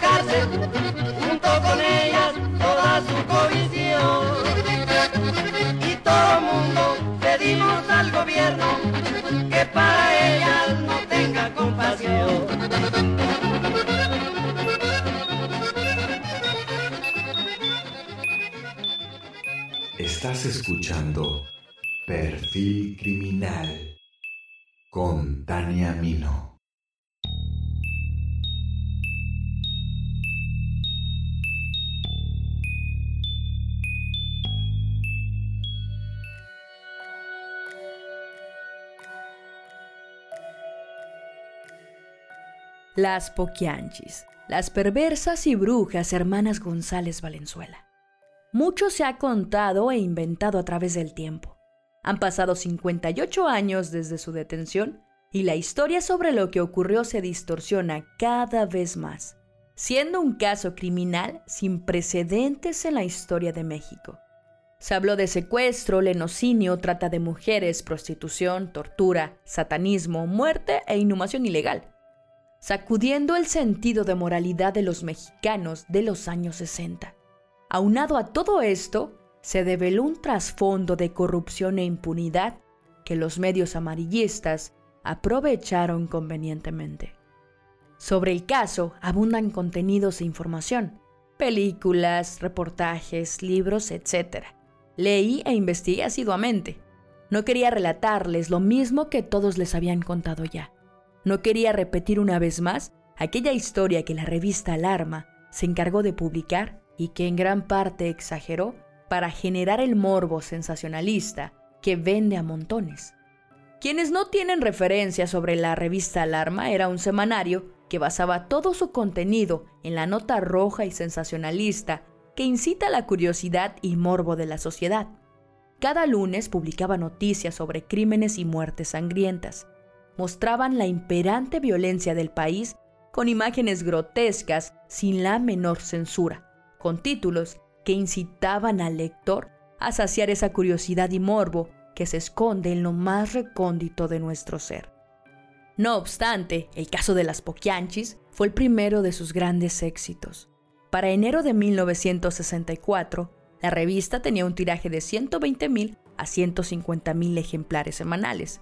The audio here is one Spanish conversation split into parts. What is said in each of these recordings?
la cárcel, junto con ellas toda su covisión. Y todo mundo pedimos al gobierno que para ellas no tenga compasión. Estás escuchando Perfil Criminal Las Poquianchis, las perversas y brujas hermanas González Valenzuela. Mucho se ha contado e inventado a través del tiempo. Han pasado 58 años desde su detención y la historia sobre lo que ocurrió se distorsiona cada vez más, siendo un caso criminal sin precedentes en la historia de México. Se habló de secuestro, lenocinio, trata de mujeres, prostitución, tortura, satanismo, muerte e inhumación ilegal sacudiendo el sentido de moralidad de los mexicanos de los años 60. Aunado a todo esto, se develó un trasfondo de corrupción e impunidad que los medios amarillistas aprovecharon convenientemente. Sobre el caso abundan contenidos e información, películas, reportajes, libros, etc. Leí e investigué asiduamente. No quería relatarles lo mismo que todos les habían contado ya. No quería repetir una vez más aquella historia que la revista Alarma se encargó de publicar y que en gran parte exageró para generar el morbo sensacionalista que vende a montones. Quienes no tienen referencia sobre la revista Alarma era un semanario que basaba todo su contenido en la nota roja y sensacionalista que incita la curiosidad y morbo de la sociedad. Cada lunes publicaba noticias sobre crímenes y muertes sangrientas, mostraban la imperante violencia del país con imágenes grotescas sin la menor censura, con títulos que incitaban al lector a saciar esa curiosidad y morbo que se esconde en lo más recóndito de nuestro ser. No obstante, el caso de las Poquianchis fue el primero de sus grandes éxitos. Para enero de 1964, la revista tenía un tiraje de 120.000 a 150.000 ejemplares semanales,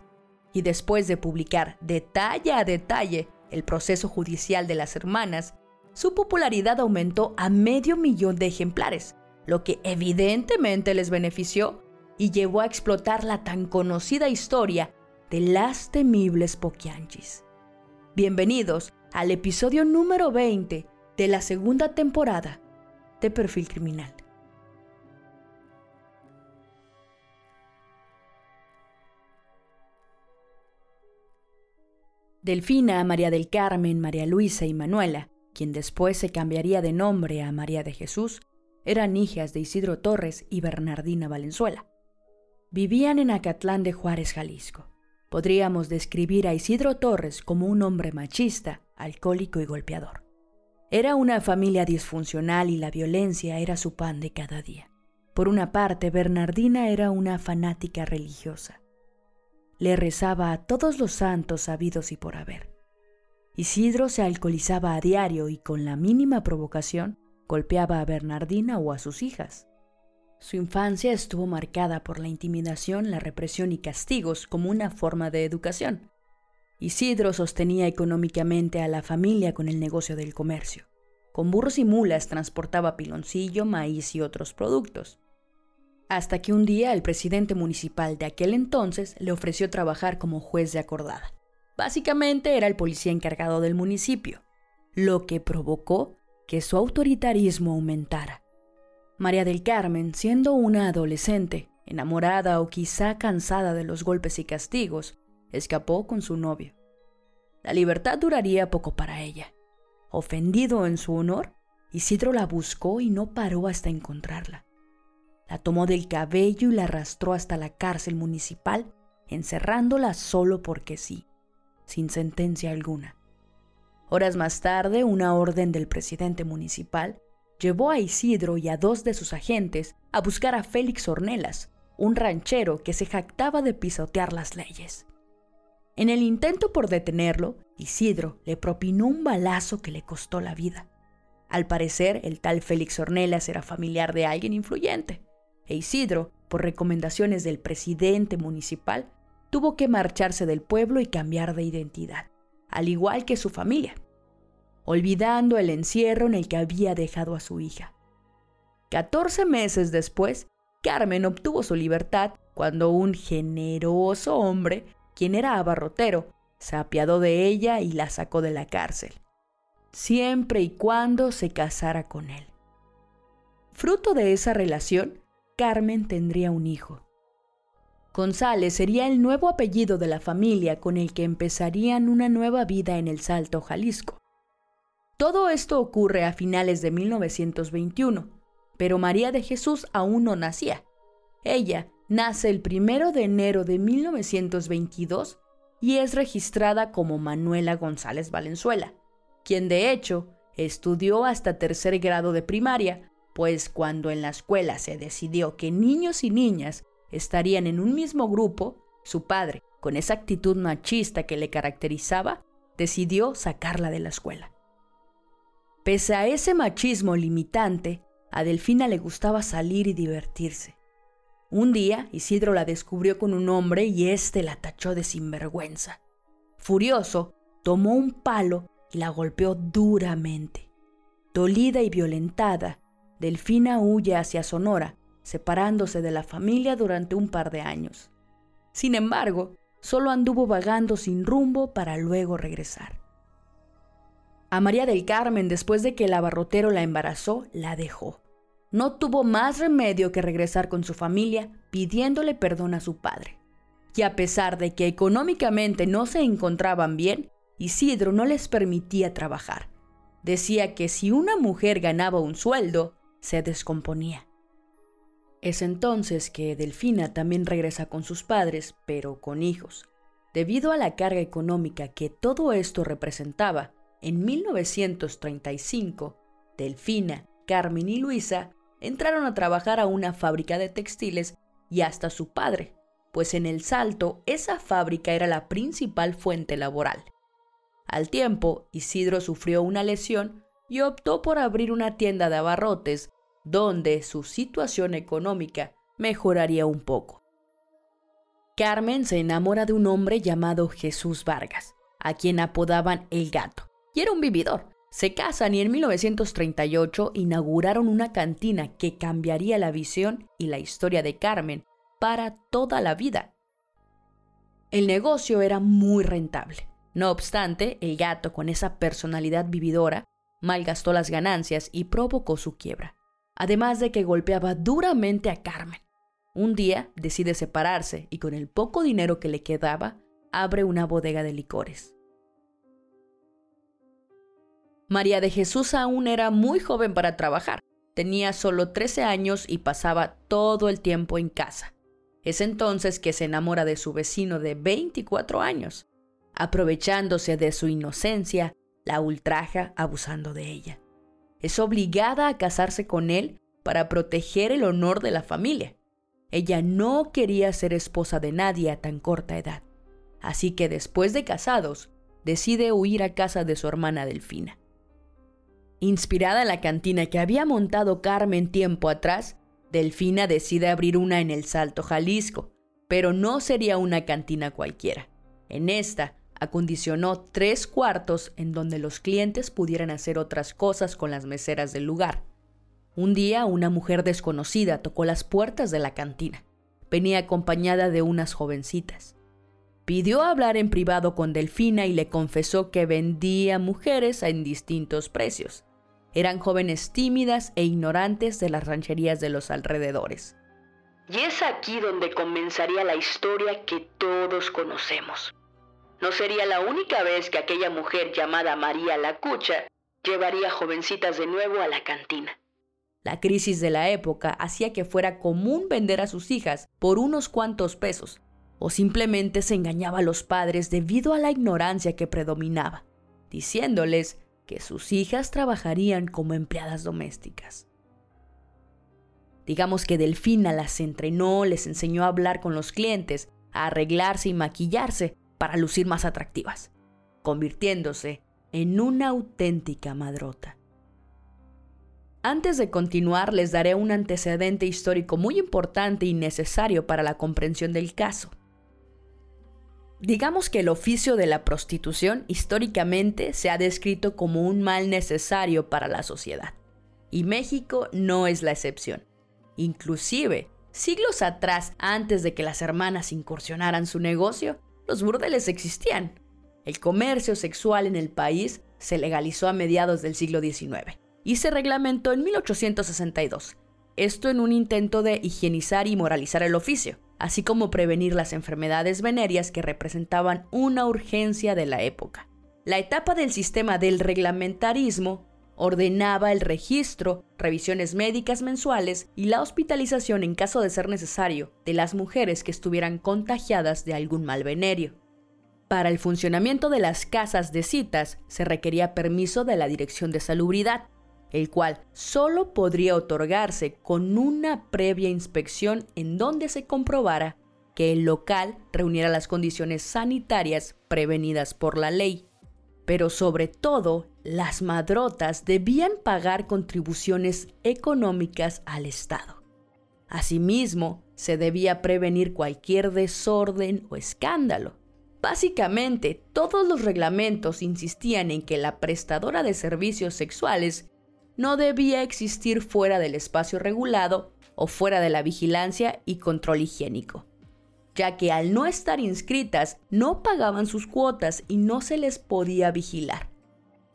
y después de publicar detalle a detalle el proceso judicial de las hermanas, su popularidad aumentó a medio millón de ejemplares, lo que evidentemente les benefició y llevó a explotar la tan conocida historia de las temibles Poquianchis. Bienvenidos al episodio número 20 de la segunda temporada de Perfil Criminal. Delfina, María del Carmen, María Luisa y Manuela, quien después se cambiaría de nombre a María de Jesús, eran hijas de Isidro Torres y Bernardina Valenzuela. Vivían en Acatlán de Juárez, Jalisco. Podríamos describir a Isidro Torres como un hombre machista, alcohólico y golpeador. Era una familia disfuncional y la violencia era su pan de cada día. Por una parte, Bernardina era una fanática religiosa le rezaba a todos los santos sabidos y por haber. Isidro se alcoholizaba a diario y con la mínima provocación golpeaba a Bernardina o a sus hijas. Su infancia estuvo marcada por la intimidación, la represión y castigos como una forma de educación. Isidro sostenía económicamente a la familia con el negocio del comercio. Con burros y mulas transportaba piloncillo, maíz y otros productos hasta que un día el presidente municipal de aquel entonces le ofreció trabajar como juez de acordada. Básicamente era el policía encargado del municipio, lo que provocó que su autoritarismo aumentara. María del Carmen, siendo una adolescente, enamorada o quizá cansada de los golpes y castigos, escapó con su novio. La libertad duraría poco para ella. Ofendido en su honor, Isidro la buscó y no paró hasta encontrarla. La tomó del cabello y la arrastró hasta la cárcel municipal, encerrándola solo porque sí, sin sentencia alguna. Horas más tarde, una orden del presidente municipal llevó a Isidro y a dos de sus agentes a buscar a Félix Ornelas, un ranchero que se jactaba de pisotear las leyes. En el intento por detenerlo, Isidro le propinó un balazo que le costó la vida. Al parecer, el tal Félix Ornelas era familiar de alguien influyente, e Isidro, por recomendaciones del presidente municipal, tuvo que marcharse del pueblo y cambiar de identidad, al igual que su familia, olvidando el encierro en el que había dejado a su hija. 14 meses después, Carmen obtuvo su libertad cuando un generoso hombre, quien era abarrotero, se apiadó de ella y la sacó de la cárcel, siempre y cuando se casara con él. Fruto de esa relación, Carmen tendría un hijo. González sería el nuevo apellido de la familia con el que empezarían una nueva vida en el Salto, Jalisco. Todo esto ocurre a finales de 1921, pero María de Jesús aún no nacía. Ella nace el primero de enero de 1922 y es registrada como Manuela González Valenzuela, quien de hecho estudió hasta tercer grado de primaria, pues cuando en la escuela se decidió que niños y niñas estarían en un mismo grupo, su padre, con esa actitud machista que le caracterizaba, decidió sacarla de la escuela. Pese a ese machismo limitante, a Delfina le gustaba salir y divertirse. Un día, Isidro la descubrió con un hombre y éste la tachó de sinvergüenza. Furioso, tomó un palo y la golpeó duramente. Dolida y violentada, Delfina huye hacia Sonora, separándose de la familia durante un par de años. Sin embargo, solo anduvo vagando sin rumbo para luego regresar. A María del Carmen, después de que el abarrotero la embarazó, la dejó no tuvo más remedio que regresar con su familia pidiéndole perdón a su padre. Y a pesar de que económicamente no se encontraban bien, Isidro no les permitía trabajar. Decía que si una mujer ganaba un sueldo, se descomponía. Es entonces que Delfina también regresa con sus padres, pero con hijos. Debido a la carga económica que todo esto representaba, en 1935, Delfina, Carmen y Luisa entraron a trabajar a una fábrica de textiles y hasta su padre, pues en el Salto esa fábrica era la principal fuente laboral. Al tiempo, Isidro sufrió una lesión y optó por abrir una tienda de abarrotes donde su situación económica mejoraría un poco. Carmen se enamora de un hombre llamado Jesús Vargas, a quien apodaban el gato, y era un vividor, se casan y en 1938 inauguraron una cantina que cambiaría la visión y la historia de Carmen para toda la vida. El negocio era muy rentable. No obstante, el gato, con esa personalidad vividora, malgastó las ganancias y provocó su quiebra. Además de que golpeaba duramente a Carmen. Un día decide separarse y con el poco dinero que le quedaba, abre una bodega de licores. María de Jesús aún era muy joven para trabajar. Tenía solo 13 años y pasaba todo el tiempo en casa. Es entonces que se enamora de su vecino de 24 años. Aprovechándose de su inocencia, la ultraja abusando de ella. Es obligada a casarse con él para proteger el honor de la familia. Ella no quería ser esposa de nadie a tan corta edad. Así que después de casados, decide huir a casa de su hermana Delfina. Inspirada en la cantina que había montado Carmen tiempo atrás, Delfina decide abrir una en el Salto, Jalisco, pero no sería una cantina cualquiera. En esta, acondicionó tres cuartos en donde los clientes pudieran hacer otras cosas con las meseras del lugar. Un día una mujer desconocida tocó las puertas de la cantina. Venía acompañada de unas jovencitas. Pidió hablar en privado con Delfina y le confesó que vendía mujeres en distintos precios. Eran jóvenes tímidas e ignorantes de las rancherías de los alrededores. Y es aquí donde comenzaría la historia que todos conocemos. No sería la única vez que aquella mujer llamada María la Cucha llevaría jovencitas de nuevo a la cantina. La crisis de la época hacía que fuera común vender a sus hijas por unos cuantos pesos, o simplemente se engañaba a los padres debido a la ignorancia que predominaba, diciéndoles que sus hijas trabajarían como empleadas domésticas. Digamos que Delfina las entrenó, les enseñó a hablar con los clientes, a arreglarse y maquillarse para lucir más atractivas, convirtiéndose en una auténtica madrota. Antes de continuar, les daré un antecedente histórico muy importante y necesario para la comprensión del caso. Digamos que el oficio de la prostitución históricamente se ha descrito como un mal necesario para la sociedad, y México no es la excepción. Inclusive, siglos atrás, antes de que las hermanas incursionaran su negocio, los burdeles existían. El comercio sexual en el país se legalizó a mediados del siglo XIX y se reglamentó en 1862, esto en un intento de higienizar y moralizar el oficio así como prevenir las enfermedades venéreas que representaban una urgencia de la época. La etapa del sistema del reglamentarismo ordenaba el registro, revisiones médicas mensuales y la hospitalización en caso de ser necesario de las mujeres que estuvieran contagiadas de algún mal venerio. Para el funcionamiento de las casas de citas se requería permiso de la Dirección de Salubridad, el cual solo podría otorgarse con una previa inspección en donde se comprobara que el local reuniera las condiciones sanitarias prevenidas por la ley. Pero sobre todo, las madrotas debían pagar contribuciones económicas al Estado. Asimismo, se debía prevenir cualquier desorden o escándalo. Básicamente, todos los reglamentos insistían en que la prestadora de servicios sexuales no debía existir fuera del espacio regulado o fuera de la vigilancia y control higiénico, ya que al no estar inscritas no pagaban sus cuotas y no se les podía vigilar.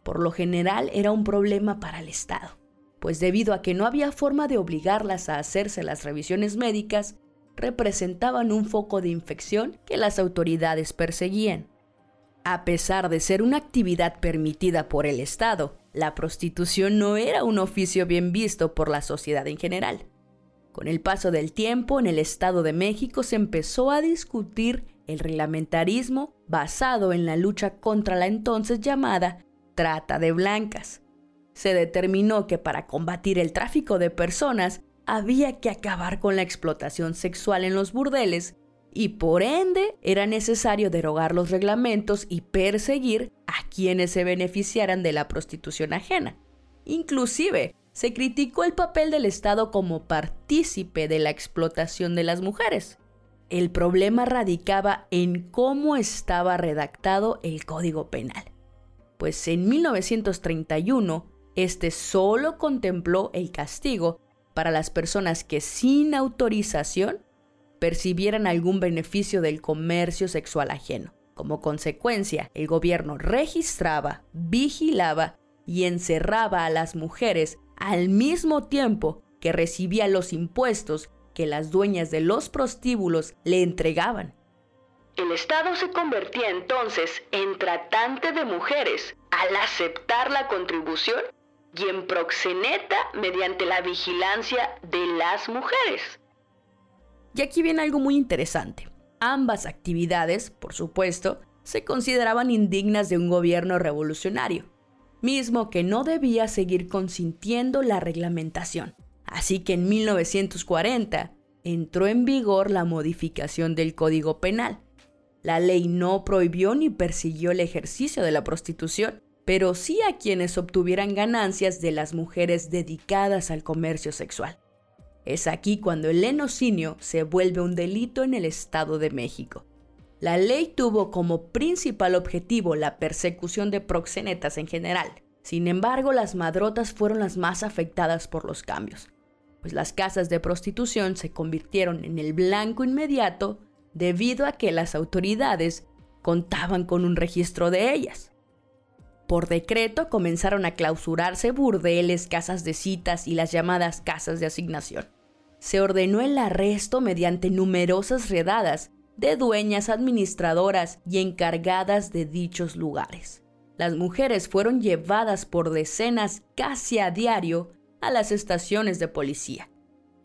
Por lo general era un problema para el Estado, pues debido a que no había forma de obligarlas a hacerse las revisiones médicas, representaban un foco de infección que las autoridades perseguían. A pesar de ser una actividad permitida por el Estado, la prostitución no era un oficio bien visto por la sociedad en general. Con el paso del tiempo, en el Estado de México se empezó a discutir el reglamentarismo basado en la lucha contra la entonces llamada trata de blancas. Se determinó que para combatir el tráfico de personas había que acabar con la explotación sexual en los burdeles y por ende era necesario derogar los reglamentos y perseguir a quienes se beneficiaran de la prostitución ajena. Inclusive, se criticó el papel del Estado como partícipe de la explotación de las mujeres. El problema radicaba en cómo estaba redactado el Código Penal, pues en 1931 este solo contempló el castigo para las personas que sin autorización percibieran algún beneficio del comercio sexual ajeno. Como consecuencia, el gobierno registraba, vigilaba y encerraba a las mujeres al mismo tiempo que recibía los impuestos que las dueñas de los prostíbulos le entregaban. El Estado se convertía entonces en tratante de mujeres al aceptar la contribución y en proxeneta mediante la vigilancia de las mujeres. Y aquí viene algo muy interesante. Ambas actividades, por supuesto, se consideraban indignas de un gobierno revolucionario, mismo que no debía seguir consintiendo la reglamentación. Así que en 1940 entró en vigor la modificación del Código Penal. La ley no prohibió ni persiguió el ejercicio de la prostitución, pero sí a quienes obtuvieran ganancias de las mujeres dedicadas al comercio sexual. Es aquí cuando el lenocinio se vuelve un delito en el Estado de México. La ley tuvo como principal objetivo la persecución de proxenetas en general. Sin embargo, las madrotas fueron las más afectadas por los cambios, pues las casas de prostitución se convirtieron en el blanco inmediato debido a que las autoridades contaban con un registro de ellas. Por decreto comenzaron a clausurarse burdeles, casas de citas y las llamadas casas de asignación. Se ordenó el arresto mediante numerosas redadas de dueñas administradoras y encargadas de dichos lugares. Las mujeres fueron llevadas por decenas casi a diario a las estaciones de policía.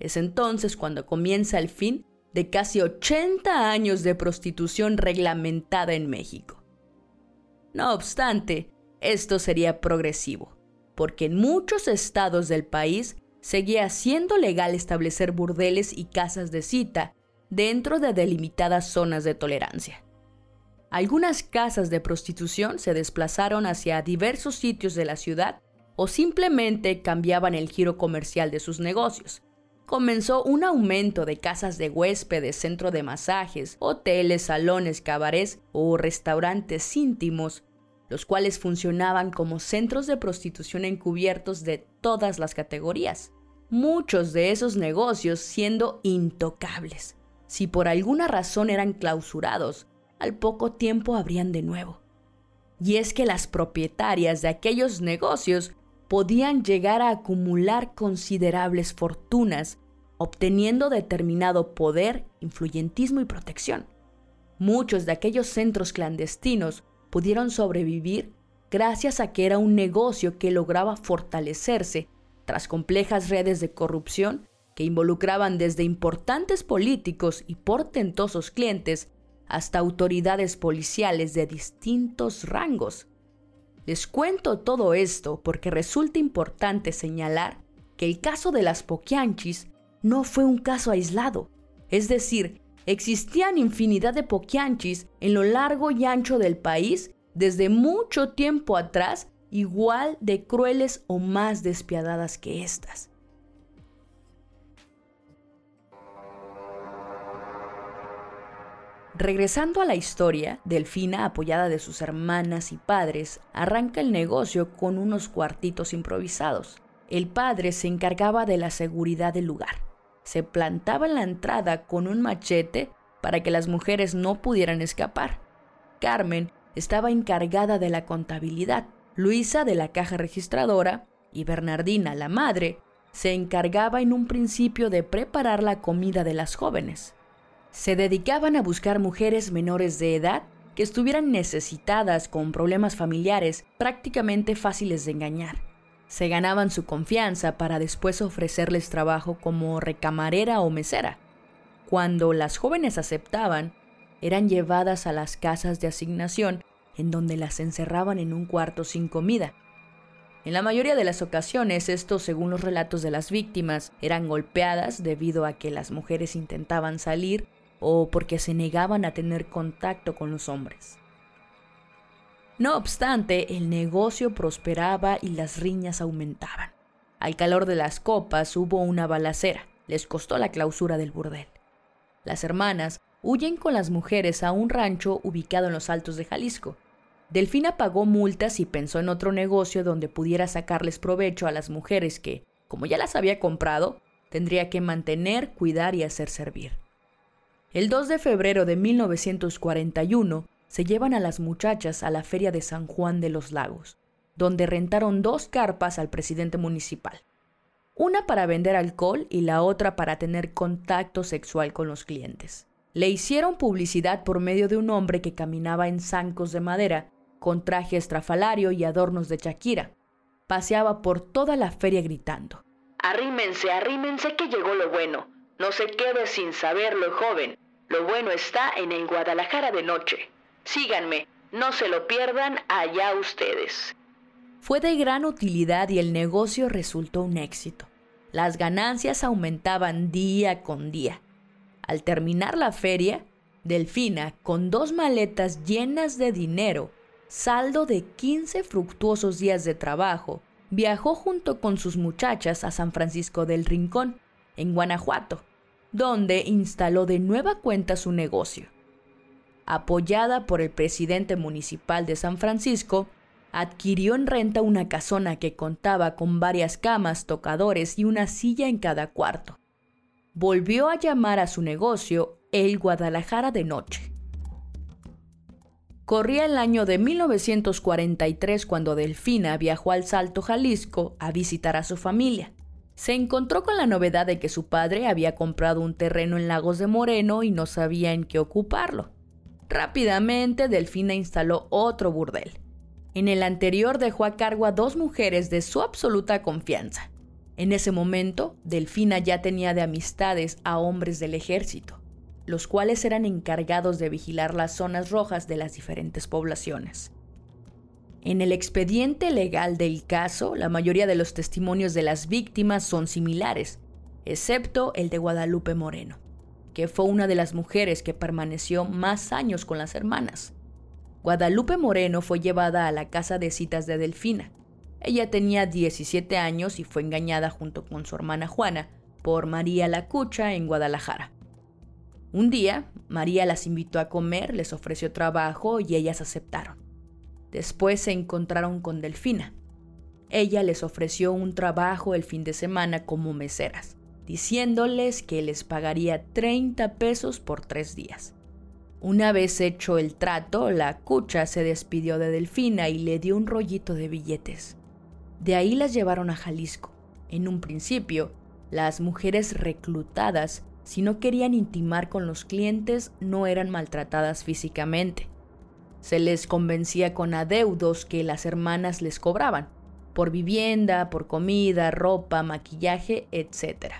Es entonces cuando comienza el fin de casi 80 años de prostitución reglamentada en México. No obstante, esto sería progresivo, porque en muchos estados del país seguía siendo legal establecer burdeles y casas de cita dentro de delimitadas zonas de tolerancia. Algunas casas de prostitución se desplazaron hacia diversos sitios de la ciudad o simplemente cambiaban el giro comercial de sus negocios. Comenzó un aumento de casas de huéspedes, centro de masajes, hoteles, salones, cabarets o restaurantes íntimos, los cuales funcionaban como centros de prostitución encubiertos de todas las categorías. Muchos de esos negocios siendo intocables. Si por alguna razón eran clausurados, al poco tiempo abrían de nuevo. Y es que las propietarias de aquellos negocios podían llegar a acumular considerables fortunas, obteniendo determinado poder, influyentismo y protección. Muchos de aquellos centros clandestinos pudieron sobrevivir gracias a que era un negocio que lograba fortalecerse tras complejas redes de corrupción que involucraban desde importantes políticos y portentosos clientes hasta autoridades policiales de distintos rangos. Les cuento todo esto porque resulta importante señalar que el caso de las Poquianchis no fue un caso aislado, es decir, existían infinidad de Poquianchis en lo largo y ancho del país desde mucho tiempo atrás, igual de crueles o más despiadadas que estas. Regresando a la historia, Delfina, apoyada de sus hermanas y padres, arranca el negocio con unos cuartitos improvisados. El padre se encargaba de la seguridad del lugar. Se plantaba en la entrada con un machete para que las mujeres no pudieran escapar. Carmen estaba encargada de la contabilidad, Luisa de la caja registradora y Bernardina, la madre, se encargaba en un principio de preparar la comida de las jóvenes se dedicaban a buscar mujeres menores de edad que estuvieran necesitadas con problemas familiares prácticamente fáciles de engañar. Se ganaban su confianza para después ofrecerles trabajo como recamarera o mesera. Cuando las jóvenes aceptaban, eran llevadas a las casas de asignación en donde las encerraban en un cuarto sin comida. En la mayoría de las ocasiones, esto, según los relatos de las víctimas, eran golpeadas debido a que las mujeres intentaban salir o porque se negaban a tener contacto con los hombres. No obstante, el negocio prosperaba y las riñas aumentaban. Al calor de las copas hubo una balacera, les costó la clausura del burdel. Las hermanas huyen con las mujeres a un rancho ubicado en los altos de Jalisco. Delfina pagó multas y pensó en otro negocio donde pudiera sacarles provecho a las mujeres que, como ya las había comprado, tendría que mantener, cuidar y hacer servir. El 2 de febrero de 1941 se llevan a las muchachas a la feria de San Juan de los Lagos, donde rentaron dos carpas al presidente municipal, una para vender alcohol y la otra para tener contacto sexual con los clientes. Le hicieron publicidad por medio de un hombre que caminaba en zancos de madera, con traje estrafalario y adornos de Shakira. Paseaba por toda la feria gritando. Arrímense, arrímense que llegó lo bueno. No se quede sin saberlo, joven. Lo bueno está en el Guadalajara de noche. Síganme, no se lo pierdan allá ustedes. Fue de gran utilidad y el negocio resultó un éxito. Las ganancias aumentaban día con día. Al terminar la feria, Delfina, con dos maletas llenas de dinero, saldo de 15 fructuosos días de trabajo, viajó junto con sus muchachas a San Francisco del Rincón, en Guanajuato, donde instaló de nueva cuenta su negocio. Apoyada por el presidente municipal de San Francisco, adquirió en renta una casona que contaba con varias camas, tocadores y una silla en cada cuarto. Volvió a llamar a su negocio el Guadalajara de Noche. Corría el año de 1943 cuando Delfina viajó al Salto Jalisco a visitar a su familia se encontró con la novedad de que su padre había comprado un terreno en Lagos de Moreno y no sabía en qué ocuparlo. Rápidamente, Delfina instaló otro burdel. En el anterior dejó a cargo a dos mujeres de su absoluta confianza. En ese momento, Delfina ya tenía de amistades a hombres del ejército, los cuales eran encargados de vigilar las zonas rojas de las diferentes poblaciones. En el expediente legal del caso, la mayoría de los testimonios de las víctimas son similares, excepto el de Guadalupe Moreno, que fue una de las mujeres que permaneció más años con las hermanas. Guadalupe Moreno fue llevada a la casa de citas de Delfina. Ella tenía 17 años y fue engañada junto con su hermana Juana por María la Cucha en Guadalajara. Un día, María las invitó a comer, les ofreció trabajo y ellas aceptaron. Después se encontraron con Delfina. Ella les ofreció un trabajo el fin de semana como meseras, diciéndoles que les pagaría 30 pesos por tres días. Una vez hecho el trato, la cucha se despidió de Delfina y le dio un rollito de billetes. De ahí las llevaron a Jalisco. En un principio, las mujeres reclutadas, si no querían intimar con los clientes, no eran maltratadas físicamente. Se les convencía con adeudos que las hermanas les cobraban, por vivienda, por comida, ropa, maquillaje, etc.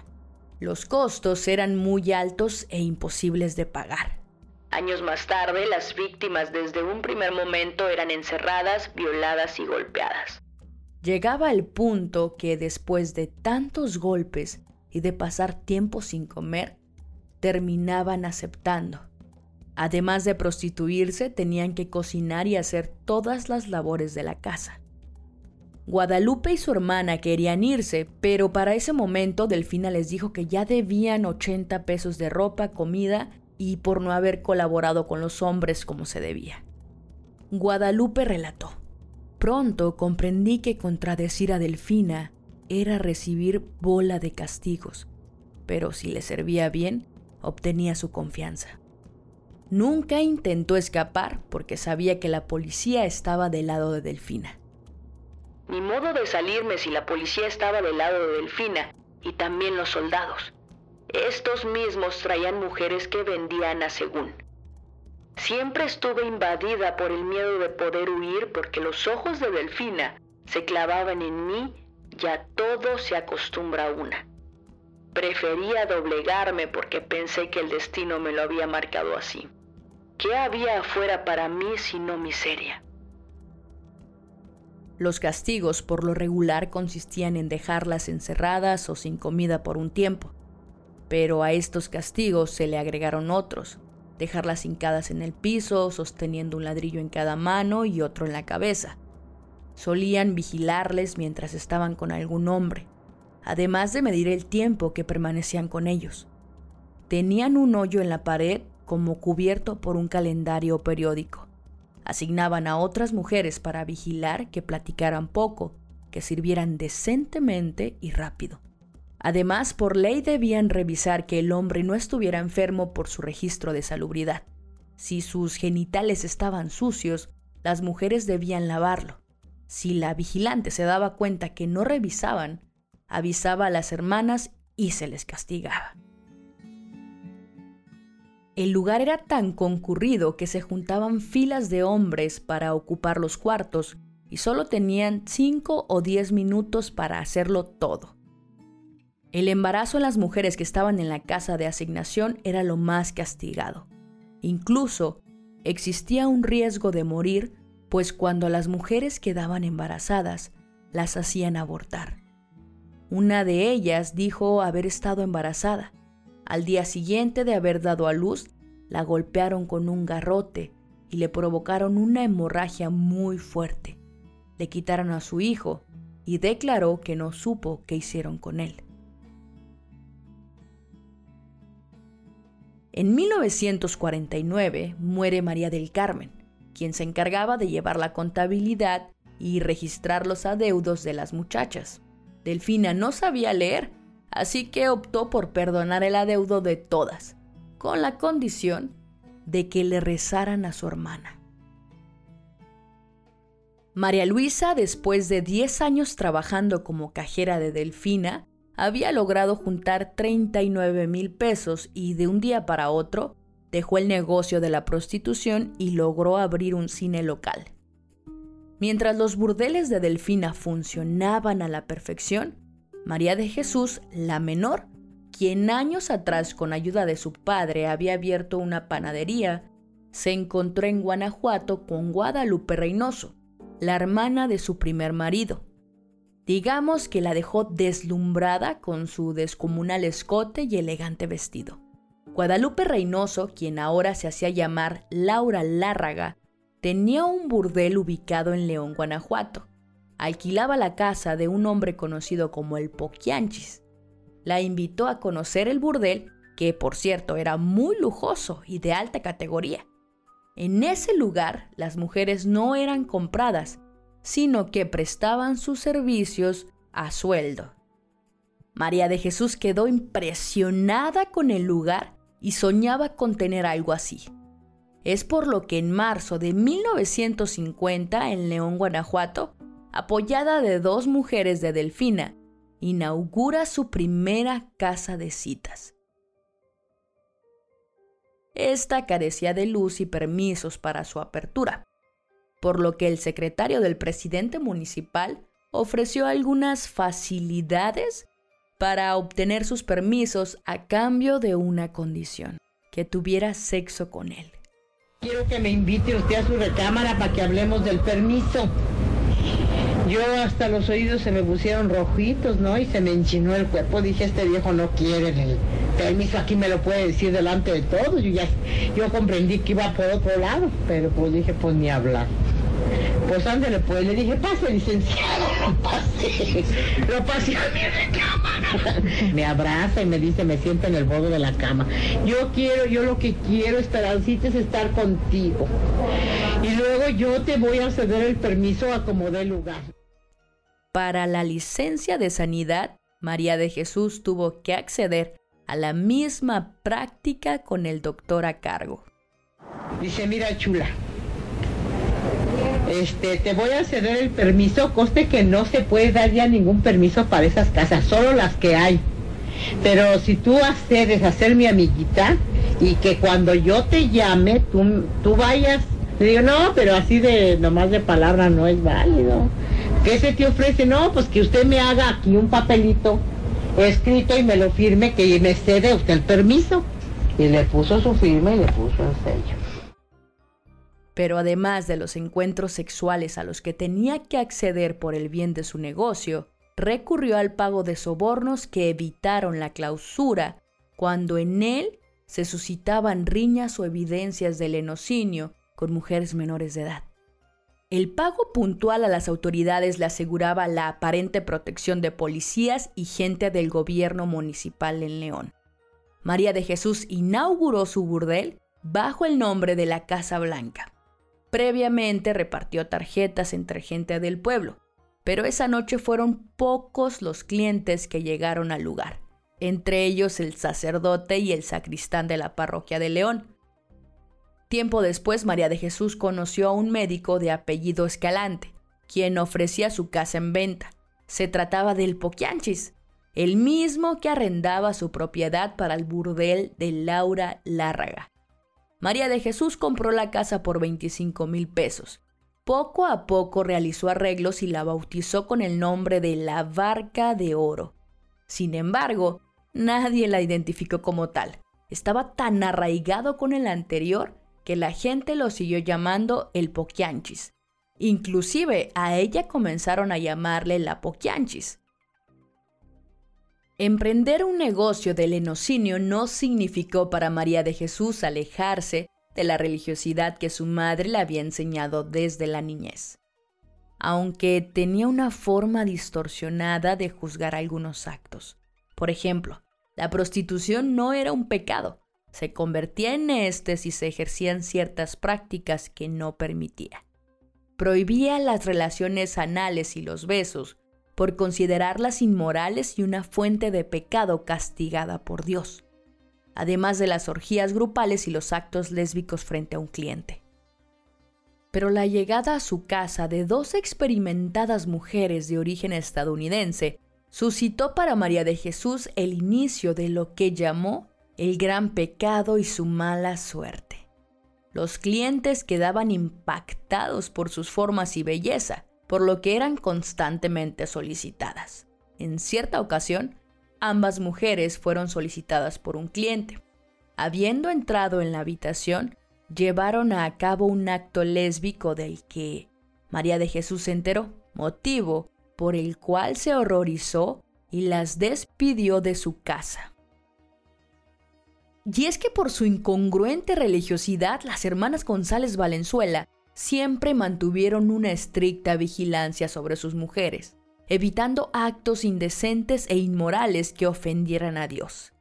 Los costos eran muy altos e imposibles de pagar. Años más tarde, las víctimas desde un primer momento eran encerradas, violadas y golpeadas. Llegaba el punto que después de tantos golpes y de pasar tiempo sin comer, terminaban aceptando. Además de prostituirse, tenían que cocinar y hacer todas las labores de la casa. Guadalupe y su hermana querían irse, pero para ese momento Delfina les dijo que ya debían 80 pesos de ropa, comida y por no haber colaborado con los hombres como se debía. Guadalupe relató. Pronto comprendí que contradecir a Delfina era recibir bola de castigos, pero si le servía bien, obtenía su confianza. Nunca intentó escapar porque sabía que la policía estaba del lado de Delfina. Ni modo de salirme si la policía estaba del lado de Delfina y también los soldados. Estos mismos traían mujeres que vendían a según. Siempre estuve invadida por el miedo de poder huir porque los ojos de Delfina se clavaban en mí y a todo se acostumbra una. Prefería doblegarme porque pensé que el destino me lo había marcado así. ¿Qué había afuera para mí sino miseria? Los castigos por lo regular consistían en dejarlas encerradas o sin comida por un tiempo. Pero a estos castigos se le agregaron otros, dejarlas hincadas en el piso, sosteniendo un ladrillo en cada mano y otro en la cabeza. Solían vigilarles mientras estaban con algún hombre, además de medir el tiempo que permanecían con ellos. Tenían un hoyo en la pared como cubierto por un calendario periódico. Asignaban a otras mujeres para vigilar que platicaran poco, que sirvieran decentemente y rápido. Además, por ley debían revisar que el hombre no estuviera enfermo por su registro de salubridad. Si sus genitales estaban sucios, las mujeres debían lavarlo. Si la vigilante se daba cuenta que no revisaban, avisaba a las hermanas y se les castigaba. El lugar era tan concurrido que se juntaban filas de hombres para ocupar los cuartos y solo tenían 5 o 10 minutos para hacerlo todo. El embarazo en las mujeres que estaban en la casa de asignación era lo más castigado. Incluso existía un riesgo de morir, pues cuando las mujeres quedaban embarazadas, las hacían abortar. Una de ellas dijo haber estado embarazada. Al día siguiente de haber dado a luz, la golpearon con un garrote y le provocaron una hemorragia muy fuerte. Le quitaron a su hijo y declaró que no supo qué hicieron con él. En 1949 muere María del Carmen, quien se encargaba de llevar la contabilidad y registrar los adeudos de las muchachas. Delfina no sabía leer, así que optó por perdonar el adeudo de todas, con la condición de que le rezaran a su hermana. María Luisa, después de 10 años trabajando como cajera de Delfina, había logrado juntar 39 mil pesos y de un día para otro dejó el negocio de la prostitución y logró abrir un cine local. Mientras los burdeles de Delfina funcionaban a la perfección, María de Jesús, la menor, quien años atrás con ayuda de su padre había abierto una panadería, se encontró en Guanajuato con Guadalupe Reynoso, la hermana de su primer marido, Digamos que la dejó deslumbrada con su descomunal escote y elegante vestido. Guadalupe Reynoso, quien ahora se hacía llamar Laura Lárraga, tenía un burdel ubicado en León, Guanajuato. Alquilaba la casa de un hombre conocido como el Poquianchis. La invitó a conocer el burdel, que por cierto era muy lujoso y de alta categoría. En ese lugar las mujeres no eran compradas, sino que prestaban sus servicios a sueldo. María de Jesús quedó impresionada con el lugar y soñaba con tener algo así. Es por lo que en marzo de 1950 en León, Guanajuato, apoyada de dos mujeres de Delfina, inaugura su primera casa de citas. Esta carecía de luz y permisos para su apertura, por lo que el secretario del presidente municipal ofreció algunas facilidades para obtener sus permisos a cambio de una condición, que tuviera sexo con él. Quiero que me invite usted a su recámara para que hablemos del permiso. Yo hasta los oídos se me pusieron rojitos, ¿no? Y se me enchinó el cuerpo. Dije, este viejo no quiere el permiso, aquí me lo puede decir delante de todos. Yo ya, yo comprendí que iba por otro lado, pero pues dije, pues ni hablar. Pues ándale, pues le dije, pase, licenciado, lo pase. Lo pase a mi recámara. Me abraza y me dice, me siento en el borde de la cama. Yo quiero, yo lo que quiero, Esperancita, es estar contigo. Y luego yo te voy a ceder el permiso a como dé lugar. Para la licencia de sanidad, María de Jesús tuvo que acceder a la misma práctica con el doctor a cargo. Dice, mira chula, este, te voy a ceder el permiso, coste que no se puede dar ya ningún permiso para esas casas, solo las que hay. Pero si tú accedes a ser mi amiguita y que cuando yo te llame, tú, tú vayas, le digo, no, pero así de nomás de palabra no es válido. ¿Qué se te ofrece? No, pues que usted me haga aquí un papelito escrito y me lo firme que me cede usted el permiso. Y le puso su firma y le puso el sello. Pero además de los encuentros sexuales a los que tenía que acceder por el bien de su negocio, recurrió al pago de sobornos que evitaron la clausura cuando en él se suscitaban riñas o evidencias del enocinio con mujeres menores de edad. El pago puntual a las autoridades le aseguraba la aparente protección de policías y gente del gobierno municipal en León. María de Jesús inauguró su burdel bajo el nombre de la Casa Blanca. Previamente repartió tarjetas entre gente del pueblo, pero esa noche fueron pocos los clientes que llegaron al lugar, entre ellos el sacerdote y el sacristán de la parroquia de León. Tiempo después, María de Jesús conoció a un médico de apellido Escalante, quien ofrecía su casa en venta. Se trataba del Poquianchis, el mismo que arrendaba su propiedad para el burdel de Laura Lárraga. María de Jesús compró la casa por 25 mil pesos. Poco a poco realizó arreglos y la bautizó con el nombre de la Barca de Oro. Sin embargo, nadie la identificó como tal. Estaba tan arraigado con el anterior que la gente lo siguió llamando el Poquianchis. Inclusive a ella comenzaron a llamarle la Poquianchis. Emprender un negocio del enocinio no significó para María de Jesús alejarse de la religiosidad que su madre le había enseñado desde la niñez, aunque tenía una forma distorsionada de juzgar algunos actos. Por ejemplo, la prostitución no era un pecado, se convertía en este si se ejercían ciertas prácticas que no permitía. Prohibía las relaciones anales y los besos, por considerarlas inmorales y una fuente de pecado castigada por Dios, además de las orgías grupales y los actos lésbicos frente a un cliente. Pero la llegada a su casa de dos experimentadas mujeres de origen estadounidense suscitó para María de Jesús el inicio de lo que llamó el gran pecado y su mala suerte. Los clientes quedaban impactados por sus formas y belleza, por lo que eran constantemente solicitadas. En cierta ocasión, ambas mujeres fueron solicitadas por un cliente. Habiendo entrado en la habitación, llevaron a cabo un acto lésbico del que María de Jesús se enteró, motivo por el cual se horrorizó y las despidió de su casa. Y es que por su incongruente religiosidad, las hermanas González Valenzuela siempre mantuvieron una estricta vigilancia sobre sus mujeres, evitando actos indecentes e inmorales que ofendieran a Dios.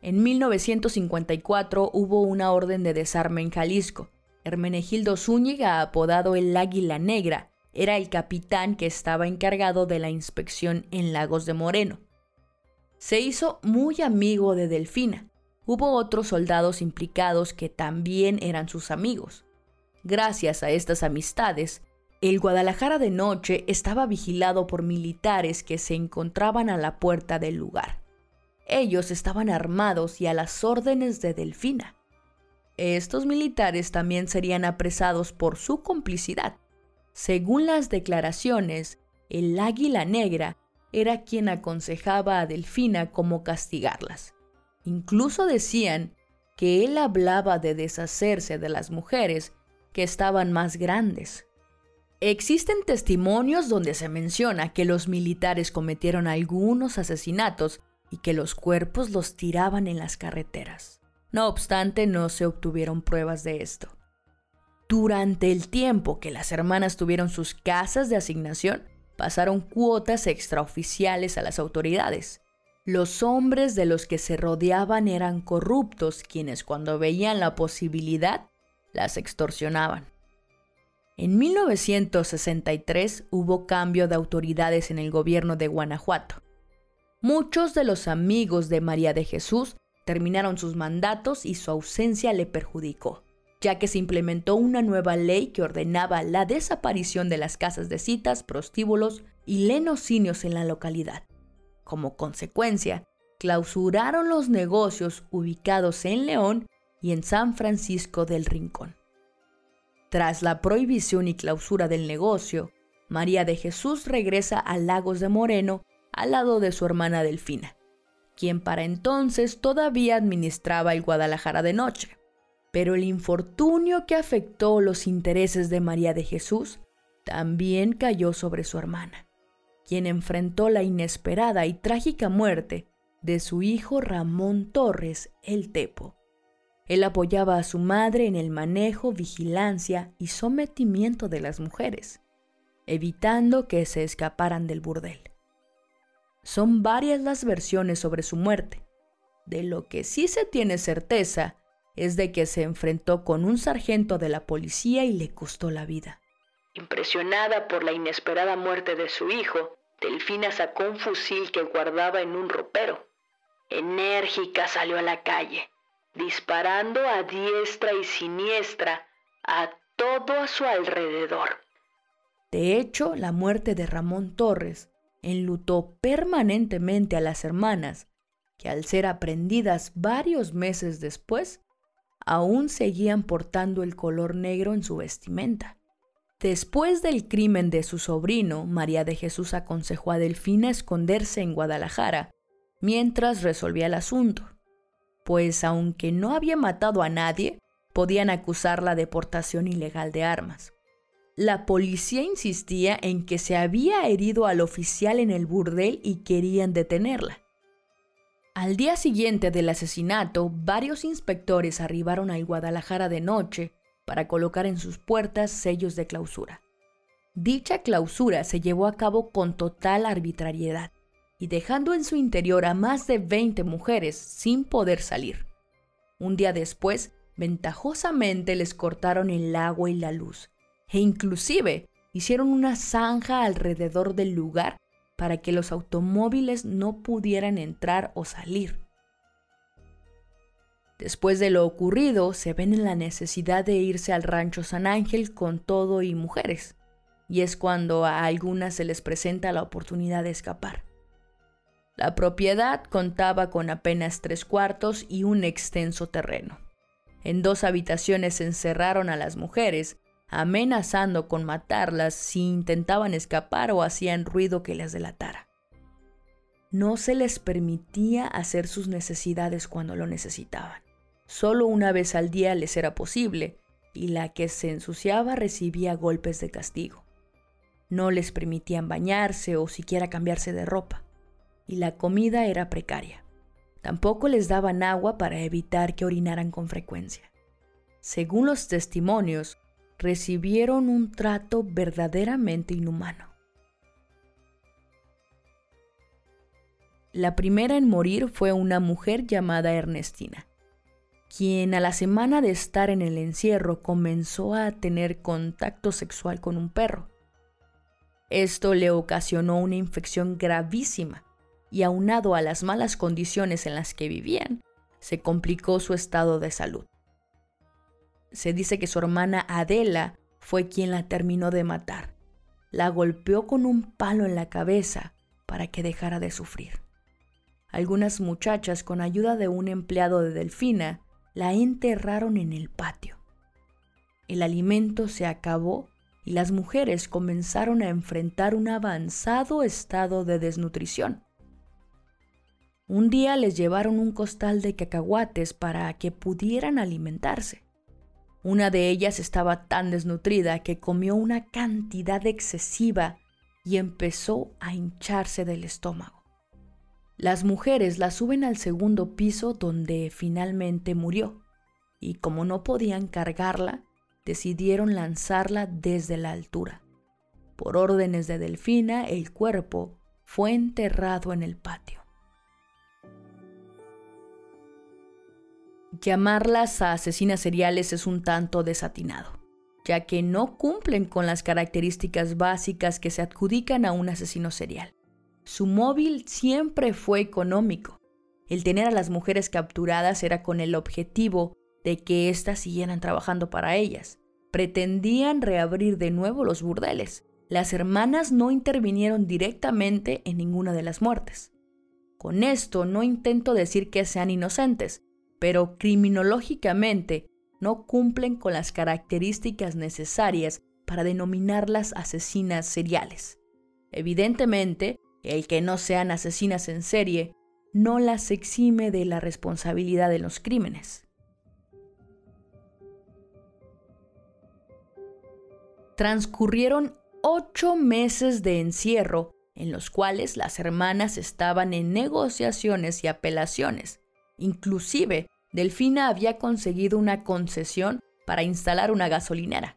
En 1954 hubo una orden de desarme en Jalisco. Hermenegildo Zúñiga, apodado el Águila Negra, era el capitán que estaba encargado de la inspección en Lagos de Moreno. Se hizo muy amigo de Delfina. Hubo otros soldados implicados que también eran sus amigos. Gracias a estas amistades, el Guadalajara de noche estaba vigilado por militares que se encontraban a la puerta del lugar. Ellos estaban armados y a las órdenes de Delfina. Estos militares también serían apresados por su complicidad. Según las declaraciones, el águila negra era quien aconsejaba a Delfina cómo castigarlas. Incluso decían que él hablaba de deshacerse de las mujeres que estaban más grandes. Existen testimonios donde se menciona que los militares cometieron algunos asesinatos y que los cuerpos los tiraban en las carreteras. No obstante, no se obtuvieron pruebas de esto. Durante el tiempo que las hermanas tuvieron sus casas de asignación, pasaron cuotas extraoficiales a las autoridades. Los hombres de los que se rodeaban eran corruptos, quienes cuando veían la posibilidad, las extorsionaban. En 1963 hubo cambio de autoridades en el gobierno de Guanajuato. Muchos de los amigos de María de Jesús terminaron sus mandatos y su ausencia le perjudicó, ya que se implementó una nueva ley que ordenaba la desaparición de las casas de citas, prostíbulos y lenocinios en la localidad. Como consecuencia, clausuraron los negocios ubicados en León y en San Francisco del Rincón. Tras la prohibición y clausura del negocio, María de Jesús regresa a Lagos de Moreno al lado de su hermana Delfina, quien para entonces todavía administraba el Guadalajara de noche. Pero el infortunio que afectó los intereses de María de Jesús también cayó sobre su hermana, quien enfrentó la inesperada y trágica muerte de su hijo Ramón Torres el Tepo. Él apoyaba a su madre en el manejo, vigilancia y sometimiento de las mujeres, evitando que se escaparan del burdel. Son varias las versiones sobre su muerte. De lo que sí se tiene certeza es de que se enfrentó con un sargento de la policía y le costó la vida. Impresionada por la inesperada muerte de su hijo, Delfina sacó un fusil que guardaba en un ropero. Enérgica salió a la calle, disparando a diestra y siniestra a todo a su alrededor. De hecho, la muerte de Ramón Torres enlutó permanentemente a las hermanas, que al ser aprendidas varios meses después, aún seguían portando el color negro en su vestimenta. Después del crimen de su sobrino, María de Jesús aconsejó a Delfina esconderse en Guadalajara mientras resolvía el asunto, pues aunque no había matado a nadie, podían acusar la deportación ilegal de armas. La policía insistía en que se había herido al oficial en el burdel y querían detenerla. Al día siguiente del asesinato, varios inspectores arribaron al Guadalajara de noche para colocar en sus puertas sellos de clausura. Dicha clausura se llevó a cabo con total arbitrariedad y dejando en su interior a más de 20 mujeres sin poder salir. Un día después, ventajosamente les cortaron el agua y la luz, e inclusive hicieron una zanja alrededor del lugar para que los automóviles no pudieran entrar o salir. Después de lo ocurrido, se ven en la necesidad de irse al rancho San Ángel con todo y mujeres, y es cuando a algunas se les presenta la oportunidad de escapar. La propiedad contaba con apenas tres cuartos y un extenso terreno. En dos habitaciones encerraron a las mujeres amenazando con matarlas si intentaban escapar o hacían ruido que les delatara. No se les permitía hacer sus necesidades cuando lo necesitaban. Solo una vez al día les era posible, y la que se ensuciaba recibía golpes de castigo. No les permitían bañarse o siquiera cambiarse de ropa, y la comida era precaria. Tampoco les daban agua para evitar que orinaran con frecuencia. Según los testimonios, recibieron un trato verdaderamente inhumano. La primera en morir fue una mujer llamada Ernestina, quien a la semana de estar en el encierro comenzó a tener contacto sexual con un perro. Esto le ocasionó una infección gravísima y aunado a las malas condiciones en las que vivían, se complicó su estado de salud. Se dice que su hermana Adela fue quien la terminó de matar. La golpeó con un palo en la cabeza para que dejara de sufrir. Algunas muchachas, con ayuda de un empleado de Delfina, la enterraron en el patio. El alimento se acabó y las mujeres comenzaron a enfrentar un avanzado estado de desnutrición. Un día les llevaron un costal de cacahuates para que pudieran alimentarse. Una de ellas estaba tan desnutrida que comió una cantidad excesiva y empezó a hincharse del estómago. Las mujeres la suben al segundo piso donde finalmente murió, y como no podían cargarla, decidieron lanzarla desde la altura. Por órdenes de Delfina, el cuerpo fue enterrado en el patio. Llamarlas a asesinas seriales es un tanto desatinado, ya que no cumplen con las características básicas que se adjudican a un asesino serial. Su móvil siempre fue económico. El tener a las mujeres capturadas era con el objetivo de que éstas siguieran trabajando para ellas. Pretendían reabrir de nuevo los burdeles. Las hermanas no intervinieron directamente en ninguna de las muertes. Con esto no intento decir que sean inocentes, pero criminológicamente no cumplen con las características necesarias para denominarlas asesinas seriales. Evidentemente, el que no sean asesinas en serie no las exime de la responsabilidad de los crímenes. Transcurrieron ocho meses de encierro en los cuales las hermanas estaban en negociaciones y apelaciones. Inclusive, Delfina había conseguido una concesión para instalar una gasolinera.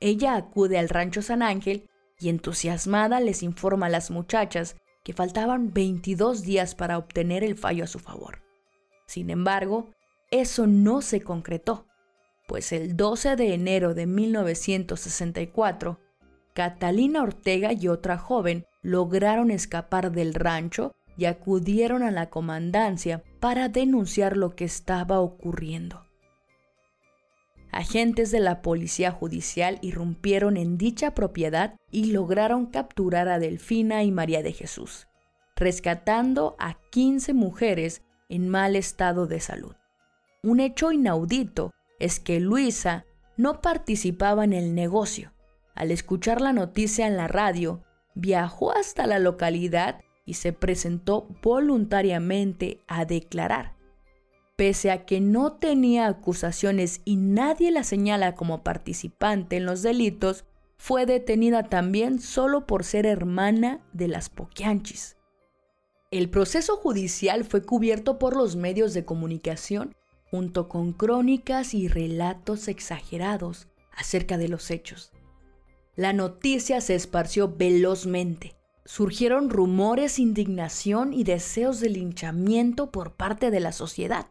Ella acude al rancho San Ángel y entusiasmada les informa a las muchachas que faltaban 22 días para obtener el fallo a su favor. Sin embargo, eso no se concretó, pues el 12 de enero de 1964, Catalina Ortega y otra joven lograron escapar del rancho y acudieron a la comandancia para denunciar lo que estaba ocurriendo. Agentes de la policía judicial irrumpieron en dicha propiedad y lograron capturar a Delfina y María de Jesús, rescatando a 15 mujeres en mal estado de salud. Un hecho inaudito es que Luisa no participaba en el negocio. Al escuchar la noticia en la radio, viajó hasta la localidad y se presentó voluntariamente a declarar pese a que no tenía acusaciones y nadie la señala como participante en los delitos, fue detenida también solo por ser hermana de las Poquianchis. El proceso judicial fue cubierto por los medios de comunicación junto con crónicas y relatos exagerados acerca de los hechos. La noticia se esparció velozmente. Surgieron rumores, indignación y deseos de linchamiento por parte de la sociedad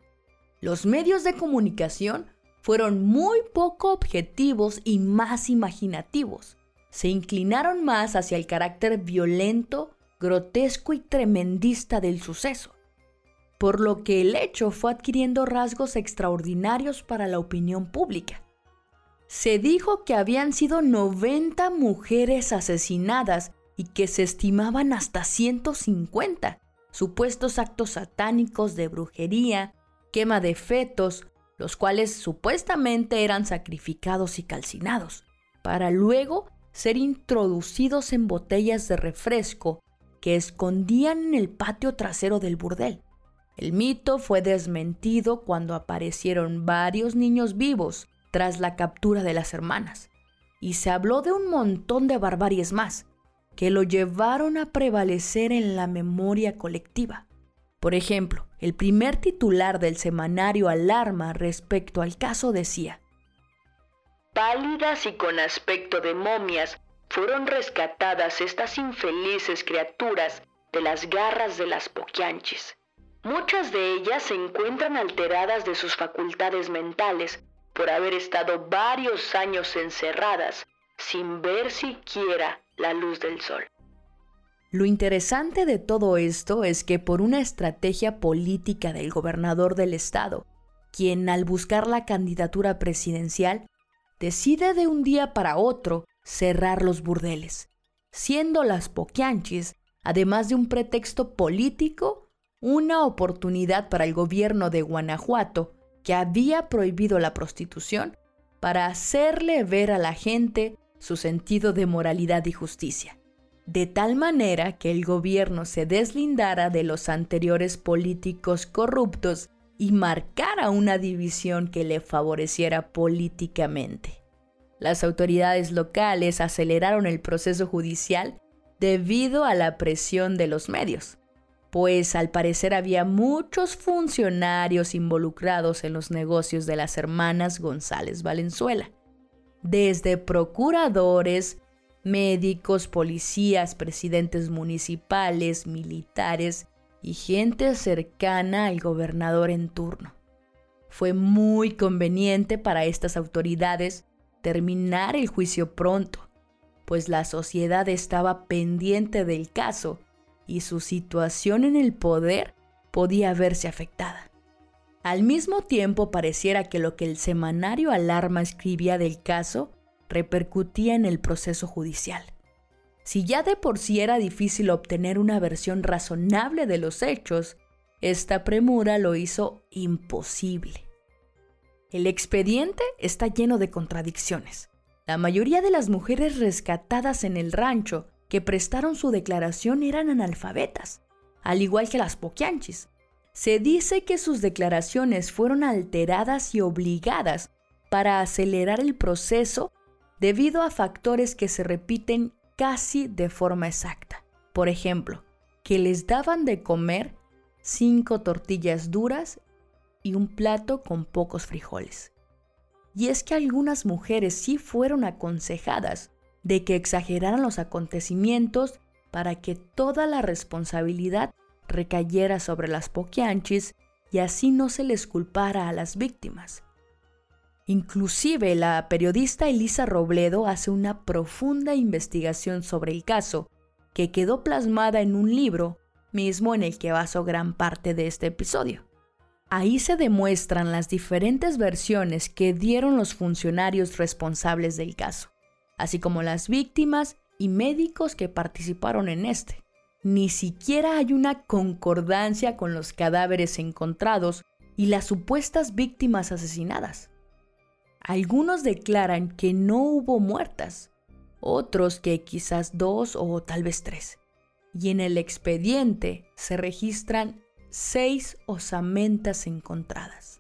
los medios de comunicación fueron muy poco objetivos y más imaginativos. Se inclinaron más hacia el carácter violento, grotesco y tremendista del suceso, por lo que el hecho fue adquiriendo rasgos extraordinarios para la opinión pública. Se dijo que habían sido 90 mujeres asesinadas y que se estimaban hasta 150 supuestos actos satánicos de brujería, de fetos, los cuales supuestamente eran sacrificados y calcinados, para luego ser introducidos en botellas de refresco que escondían en el patio trasero del burdel. El mito fue desmentido cuando aparecieron varios niños vivos tras la captura de las hermanas, y se habló de un montón de barbaries más, que lo llevaron a prevalecer en la memoria colectiva. Por ejemplo, el primer titular del semanario Alarma respecto al caso decía, pálidas y con aspecto de momias, fueron rescatadas estas infelices criaturas de las garras de las poquianchis. Muchas de ellas se encuentran alteradas de sus facultades mentales por haber estado varios años encerradas sin ver siquiera la luz del sol. Lo interesante de todo esto es que por una estrategia política del gobernador del estado, quien al buscar la candidatura presidencial decide de un día para otro cerrar los burdeles, siendo las poquianchis, además de un pretexto político, una oportunidad para el gobierno de Guanajuato, que había prohibido la prostitución, para hacerle ver a la gente su sentido de moralidad y justicia, de tal manera que el gobierno se deslindara de los anteriores políticos corruptos y marcara una división que le favoreciera políticamente. Las autoridades locales aceleraron el proceso judicial debido a la presión de los medios, pues al parecer había muchos funcionarios involucrados en los negocios de las hermanas González Valenzuela, desde procuradores, médicos, policías, presidentes municipales, militares y gente cercana al gobernador en turno. Fue muy conveniente para estas autoridades terminar el juicio pronto, pues la sociedad estaba pendiente del caso y su situación en el poder podía verse afectada. Al mismo tiempo pareciera que lo que el semanario Alarma escribía del caso repercutía en el proceso judicial. Si ya de por sí era difícil obtener una versión razonable de los hechos, esta premura lo hizo imposible. El expediente está lleno de contradicciones. La mayoría de las mujeres rescatadas en el rancho que prestaron su declaración eran analfabetas, al igual que las poquianchis. Se dice que sus declaraciones fueron alteradas y obligadas para acelerar el proceso debido a factores que se repiten casi de forma exacta. Por ejemplo, que les daban de comer cinco tortillas duras y un plato con pocos frijoles. Y es que algunas mujeres sí fueron aconsejadas de que exageraran los acontecimientos para que toda la responsabilidad recayera sobre las poquianchis y así no se les culpara a las víctimas. Inclusive la periodista Elisa Robledo hace una profunda investigación sobre el caso, que quedó plasmada en un libro, mismo en el que basó gran parte de este episodio. Ahí se demuestran las diferentes versiones que dieron los funcionarios responsables del caso, así como las víctimas y médicos que participaron en este. Ni siquiera hay una concordancia con los cadáveres encontrados y las supuestas víctimas asesinadas. Algunos declaran que no hubo muertas, otros que quizás dos o tal vez tres. Y en el expediente se registran seis osamentas encontradas.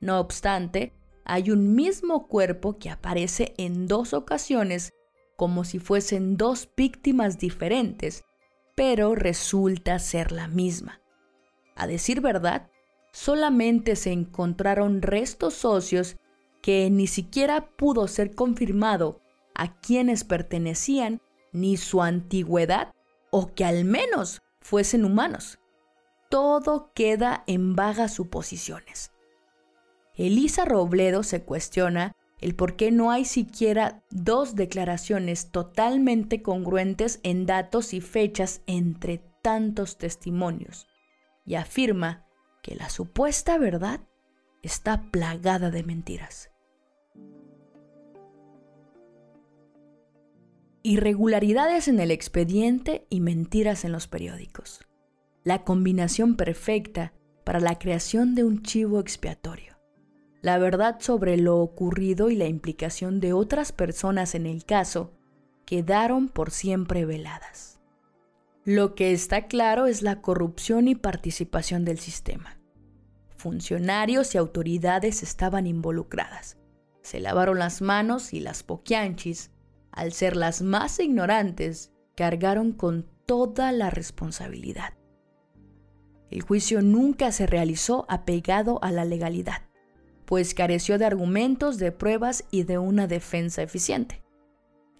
No obstante, hay un mismo cuerpo que aparece en dos ocasiones como si fuesen dos víctimas diferentes, pero resulta ser la misma. A decir verdad, solamente se encontraron restos óseos que ni siquiera pudo ser confirmado a quienes pertenecían ni su antigüedad o que al menos fuesen humanos todo queda en vagas suposiciones. Elisa Robledo se cuestiona el por qué no hay siquiera dos declaraciones totalmente congruentes en datos y fechas entre tantos testimonios, y afirma que la supuesta verdad está plagada de mentiras. Irregularidades en el expediente y mentiras en los periódicos la combinación perfecta para la creación de un chivo expiatorio. La verdad sobre lo ocurrido y la implicación de otras personas en el caso quedaron por siempre veladas. Lo que está claro es la corrupción y participación del sistema. Funcionarios y autoridades estaban involucradas. Se lavaron las manos y las poquianchis, al ser las más ignorantes, cargaron con toda la responsabilidad. El juicio nunca se realizó apegado a la legalidad, pues careció de argumentos, de pruebas y de una defensa eficiente.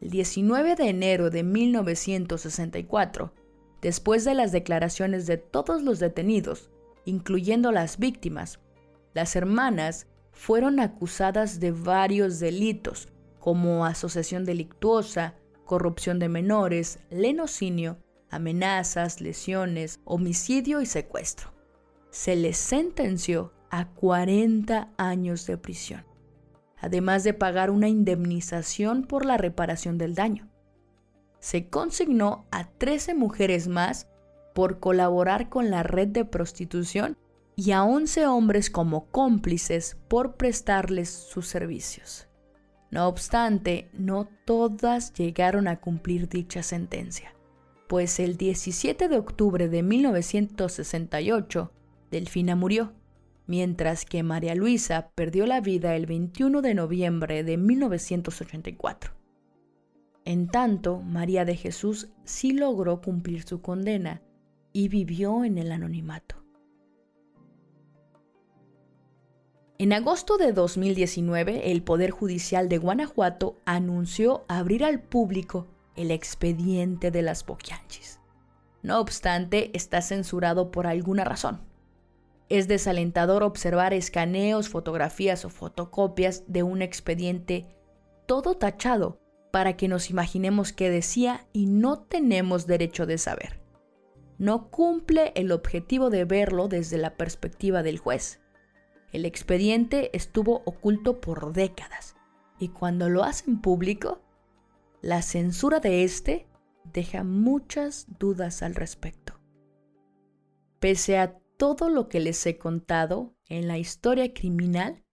El 19 de enero de 1964, después de las declaraciones de todos los detenidos, incluyendo las víctimas, las hermanas fueron acusadas de varios delitos, como asociación delictuosa, corrupción de menores, lenocinio, amenazas, lesiones, homicidio y secuestro. Se les sentenció a 40 años de prisión, además de pagar una indemnización por la reparación del daño. Se consignó a 13 mujeres más por colaborar con la red de prostitución y a 11 hombres como cómplices por prestarles sus servicios. No obstante, no todas llegaron a cumplir dicha sentencia, pues el 17 de octubre de 1968, Delfina murió, mientras que María Luisa perdió la vida el 21 de noviembre de 1984. En tanto, María de Jesús sí logró cumplir su condena y vivió en el anonimato. En agosto de 2019, el Poder Judicial de Guanajuato anunció abrir al público el expediente de las boquianchis. No obstante, está censurado por alguna razón. Es desalentador observar escaneos, fotografías o fotocopias de un expediente todo tachado para que nos imaginemos qué decía y no tenemos derecho de saber. No cumple el objetivo de verlo desde la perspectiva del juez el expediente estuvo oculto por décadas y cuando lo hacen público, la censura de este deja muchas dudas al respecto. Pese a todo lo que les he contado en la historia criminal,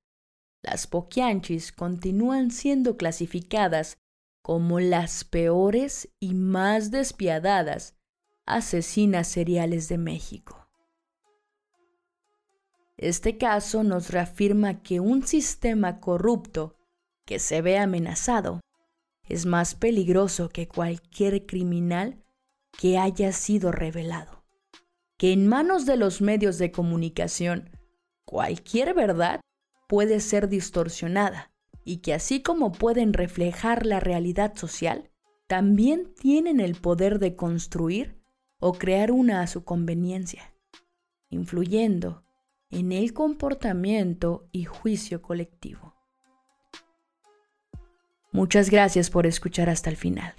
las poquianchis continúan siendo clasificadas como las peores y más despiadadas asesinas seriales de México. Este caso nos reafirma que un sistema corrupto que se ve amenazado es más peligroso que cualquier criminal que haya sido revelado. Que en manos de los medios de comunicación cualquier verdad puede ser distorsionada y que así como pueden reflejar la realidad social, también tienen el poder de construir o crear una a su conveniencia, influyendo en el comportamiento y juicio colectivo. Muchas gracias por escuchar hasta el final.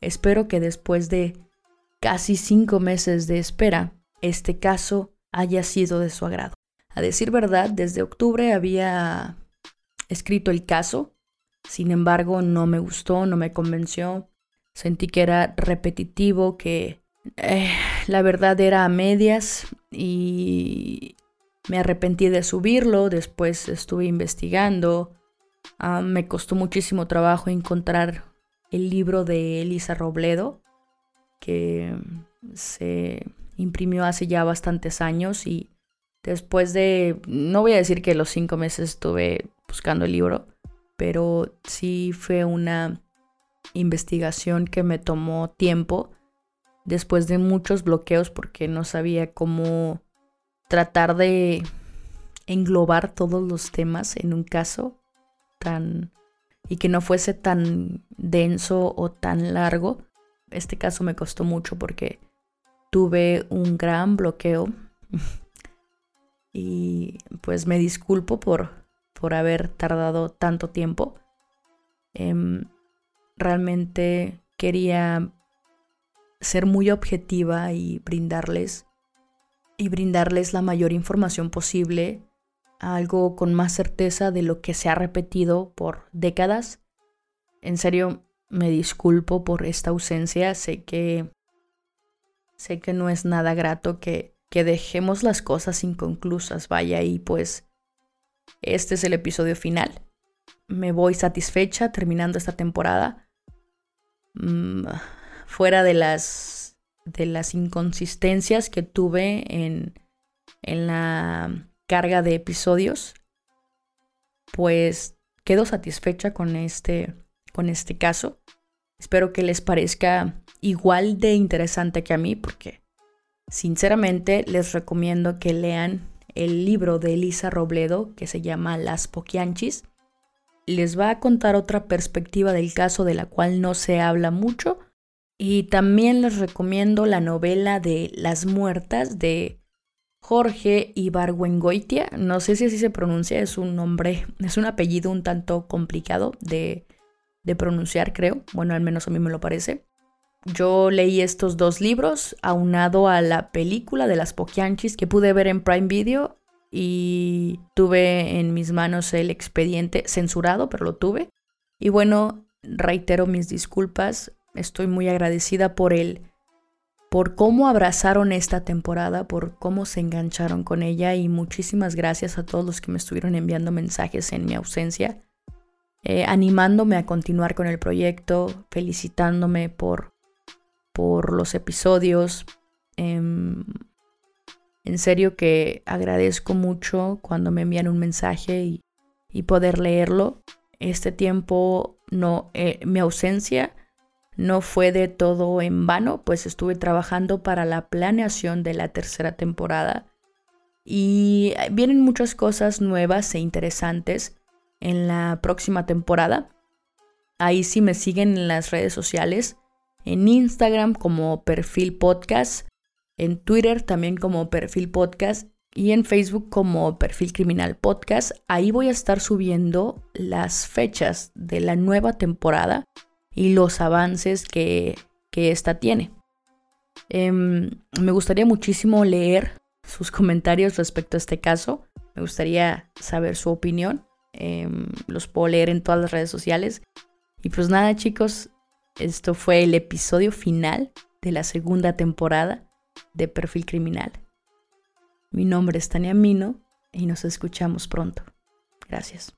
Espero que después de casi cinco meses de espera, este caso haya sido de su agrado. A decir verdad, desde octubre había escrito el caso, sin embargo no me gustó, no me convenció, sentí que era repetitivo, que eh, la verdad era a medias y me arrepentí de subirlo, después estuve investigando. Ah, me costó muchísimo trabajo encontrar el libro de Elisa Robledo, que se imprimió hace ya bastantes años y después de, no voy a decir que los cinco meses estuve buscando el libro, pero sí fue una investigación que me tomó tiempo después de muchos bloqueos porque no sabía cómo tratar de englobar todos los temas en un caso tan y que no fuese tan denso o tan largo. Este caso me costó mucho porque tuve un gran bloqueo y pues me disculpo por, por haber tardado tanto tiempo. Em, realmente quería ser muy objetiva y brindarles y brindarles la mayor información posible, algo con más certeza de lo que se ha repetido por décadas. En serio, me disculpo por esta ausencia, sé que sé que no es nada grato que que dejemos las cosas inconclusas, vaya, y pues este es el episodio final. Me voy satisfecha terminando esta temporada. Mm, fuera de las de las inconsistencias que tuve en, en la carga de episodios, pues quedo satisfecha con este, con este caso. Espero que les parezca igual de interesante que a mí, porque sinceramente les recomiendo que lean el libro de Elisa Robledo que se llama Las Poquianchis. Les va a contar otra perspectiva del caso de la cual no se habla mucho. Y también les recomiendo la novela de Las Muertas de Jorge Ibargüengoitia. No sé si así se pronuncia, es un nombre, es un apellido un tanto complicado de, de pronunciar, creo. Bueno, al menos a mí me lo parece. Yo leí estos dos libros aunado a la película de las Poquianchis que pude ver en Prime Video y tuve en mis manos el expediente censurado, pero lo tuve. Y bueno, reitero mis disculpas, estoy muy agradecida por el por cómo abrazaron esta temporada, por cómo se engancharon con ella y muchísimas gracias a todos los que me estuvieron enviando mensajes en mi ausencia, eh, animándome a continuar con el proyecto, felicitándome por por los episodios. Em, en serio que agradezco mucho cuando me envían un mensaje y, poder leerlo. Este tiempo, no, eh, mi ausencia no fue de todo en vano, pues estuve trabajando para la planeación de la tercera temporada. Y vienen muchas cosas nuevas e interesantes en la próxima temporada. Ahí sí me siguen en las redes sociales en Instagram como perfil podcast, en Twitter también como perfil podcast y en Facebook como perfil criminal podcast. Ahí voy a estar subiendo las fechas de la nueva temporada y los avances que, que esta tiene. Em, me gustaría muchísimo leer sus comentarios respecto a este caso. Me gustaría saber su opinión. Em, los puedo leer en todas las redes sociales. Y pues nada chicos, esto fue el episodio final de la segunda temporada de Perfil Criminal. Mi nombre es Tania Mino y nos escuchamos pronto. Gracias.